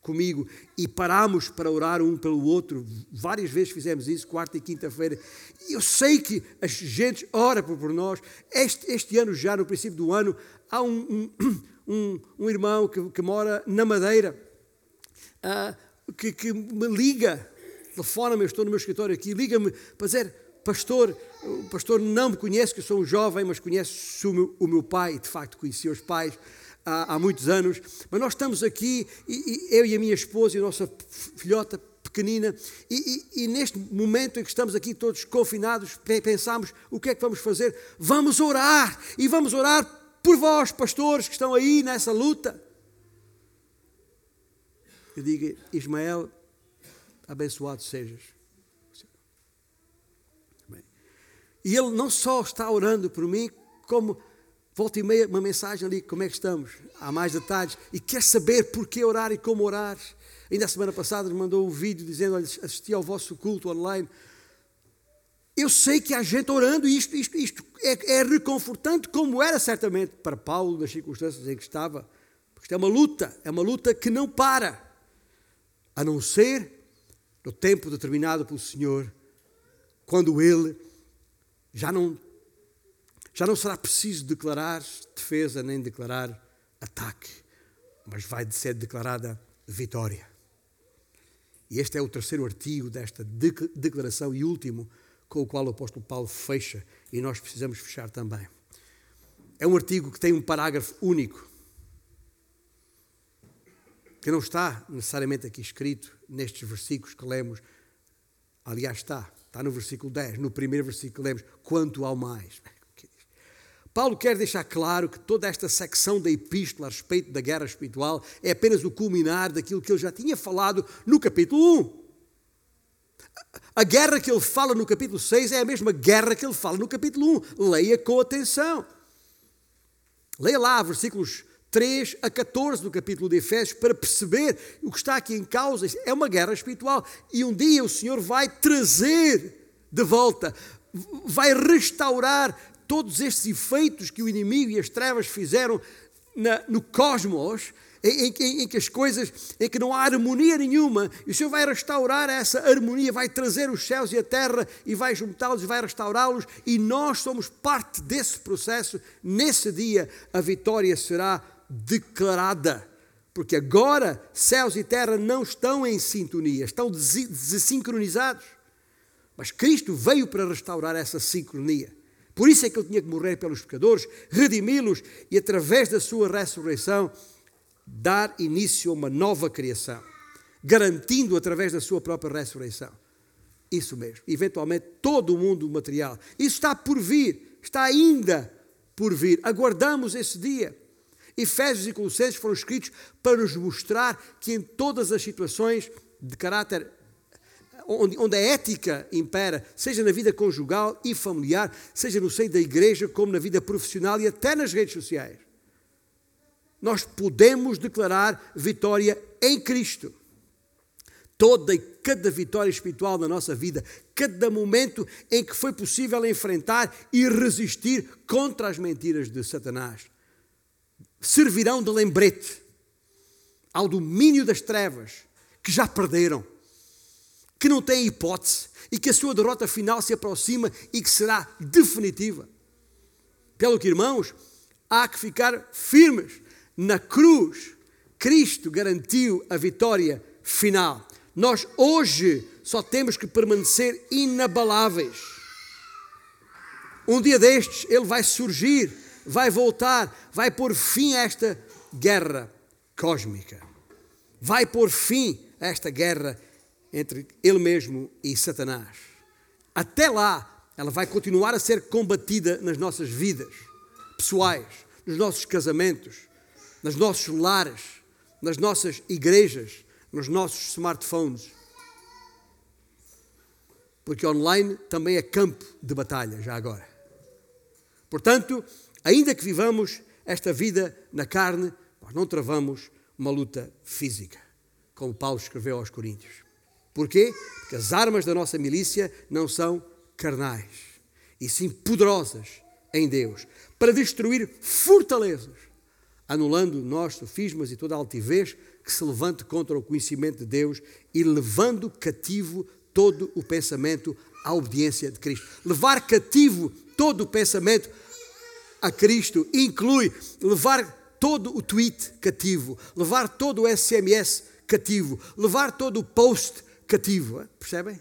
comigo, e parámos para orar um pelo outro, várias vezes fizemos isso, quarta e quinta-feira, e eu sei que a gente ora por nós, este, este ano já, no princípio do ano, há um, um um, um irmão que, que, mora na Madeira, uh, que, que, me liga, telefona-me, eu estou no meu escritório aqui, liga-me para dizer, pastor, o pastor não me conhece, que eu sou um jovem, mas conhece o meu, o meu pai, de facto conheci os pais há, há muitos anos, mas nós estamos aqui, e, e eu e a minha esposa e a nossa filhota pequenina, e, e, e, neste momento em que estamos aqui todos confinados, pensamos o que é que vamos fazer? Vamos orar, e vamos orar por vós, pastores que estão aí nessa luta. Eu digo, Ismael, abençoado sejas. E ele não só está orando por mim, como volta e meia uma mensagem ali, como é que estamos? Há mais detalhes. E quer saber por que orar e como orar. Ainda a semana passada nos mandou um vídeo dizendo, olha, assisti ao vosso culto online. Eu sei que há gente orando e isto, isto, isto é, é reconfortante, como era certamente para Paulo, nas circunstâncias em que estava. Porque isto é uma luta, é uma luta que não para, a não ser no tempo determinado pelo Senhor, quando Ele já não, já não será preciso declarar defesa nem declarar ataque, mas vai ser declarada vitória. E este é o terceiro artigo desta declaração e último com o qual o apóstolo Paulo fecha e nós precisamos fechar também. É um artigo que tem um parágrafo único, que não está necessariamente aqui escrito nestes versículos que lemos. Aliás, está, está no versículo 10, no primeiro versículo que lemos, quanto ao mais. Paulo quer deixar claro que toda esta secção da epístola a respeito da guerra espiritual é apenas o culminar daquilo que ele já tinha falado no capítulo 1. A guerra que ele fala no capítulo 6 é a mesma guerra que ele fala no capítulo 1. Leia com atenção. Leia lá versículos 3 a 14 do capítulo de Efésios para perceber o que está aqui em causa. É uma guerra espiritual. E um dia o Senhor vai trazer de volta, vai restaurar todos estes efeitos que o inimigo e as trevas fizeram na, no cosmos em, em, em, que as coisas, em que não há harmonia nenhuma, e o Senhor vai restaurar essa harmonia, vai trazer os céus e a terra e vai juntá-los e vai restaurá-los, e nós somos parte desse processo. Nesse dia, a vitória será declarada Porque agora céus e terra não estão em sintonia, estão desincronizados. Mas Cristo veio para restaurar essa sincronia. Por isso é que ele tinha que morrer pelos pecadores, redimi-los e, através da sua ressurreição, dar início a uma nova criação, garantindo através da sua própria ressurreição. Isso mesmo, eventualmente todo o mundo material. Isso está por vir, está ainda por vir. Aguardamos esse dia. Efésios e Colossenses foram escritos para nos mostrar que em todas as situações de caráter onde, onde a ética impera, seja na vida conjugal e familiar, seja no seio da igreja, como na vida profissional e até nas redes sociais, nós podemos declarar vitória em Cristo. Toda e cada vitória espiritual na nossa vida, cada momento em que foi possível enfrentar e resistir contra as mentiras de Satanás, servirão de lembrete ao domínio das trevas que já perderam, que não têm hipótese e que a sua derrota final se aproxima e que será definitiva. Pelo que, irmãos, há que ficar firmes na cruz. Cristo garantiu a vitória final. Nós hoje só temos que permanecer inabaláveis. Um dia destes, ele vai surgir, vai voltar, vai pôr fim a esta guerra cósmica. Vai pôr fim a esta guerra entre ele mesmo e Satanás. Até lá, ela vai continuar a ser combatida nas nossas vidas pessoais, nos nossos casamentos, nos nossos lares, nas nossas igrejas, nos nossos smartphones. Porque online também é campo de batalha, já agora. Portanto, ainda que vivamos esta vida na carne, nós não travamos uma luta física, como Paulo escreveu aos Coríntios. Porquê? Porque as armas da nossa milícia não são carnais, e sim poderosas em Deus, para destruir fortalezas, anulando nós sofismas e toda altivez que se levante contra o conhecimento de Deus e levando cativo todo o pensamento à obediência de Cristo. Levar cativo todo o pensamento a Cristo inclui levar todo o tweet cativo, levar todo o SMS cativo, levar todo o post cativo. Percebem?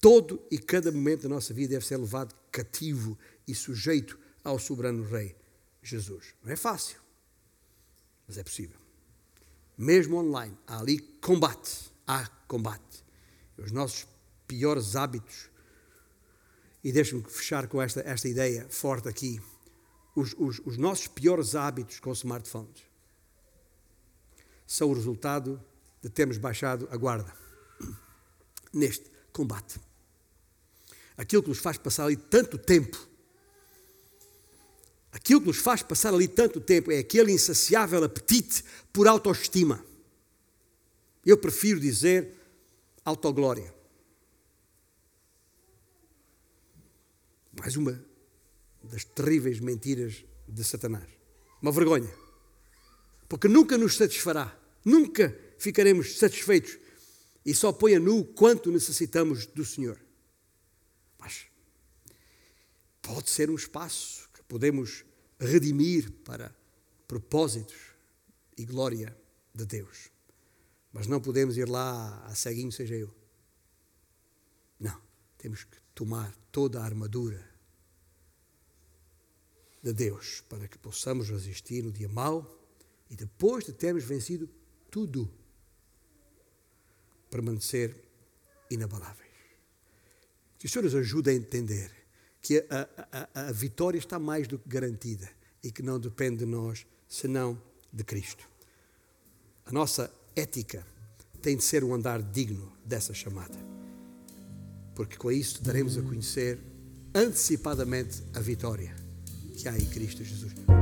Todo e cada momento da nossa vida deve ser levado cativo e sujeito ao soberano Rei Jesus. Não é fácil mas é possível. Mesmo online, há ali combate. Há combate. Os nossos piores hábitos. E deixe-me fechar com esta, esta ideia forte aqui. Os, os, os nossos piores hábitos com smartphones são o resultado de termos baixado a guarda neste combate. Aquilo que nos faz passar ali tanto tempo Aquilo que nos faz passar ali tanto tempo é aquele insaciável apetite por autoestima. Eu prefiro dizer autoglória. Mais uma das terríveis mentiras de Satanás. Uma vergonha. Porque nunca nos satisfará. Nunca ficaremos satisfeitos. E só põe a nu quanto necessitamos do Senhor. Mas pode ser um espaço podemos redimir para propósitos e glória de Deus. Mas não podemos ir lá a ceguinho, seja eu. Não. Temos que tomar toda a armadura de Deus para que possamos resistir no dia mau e depois de termos vencido tudo, permanecer inabaláveis. Que o Senhor nos ajude a entender que a, a, a vitória está mais do que garantida e que não depende de nós, senão de Cristo. A nossa ética tem de ser um andar digno dessa chamada, porque com isso daremos a conhecer antecipadamente a vitória que há em Cristo Jesus.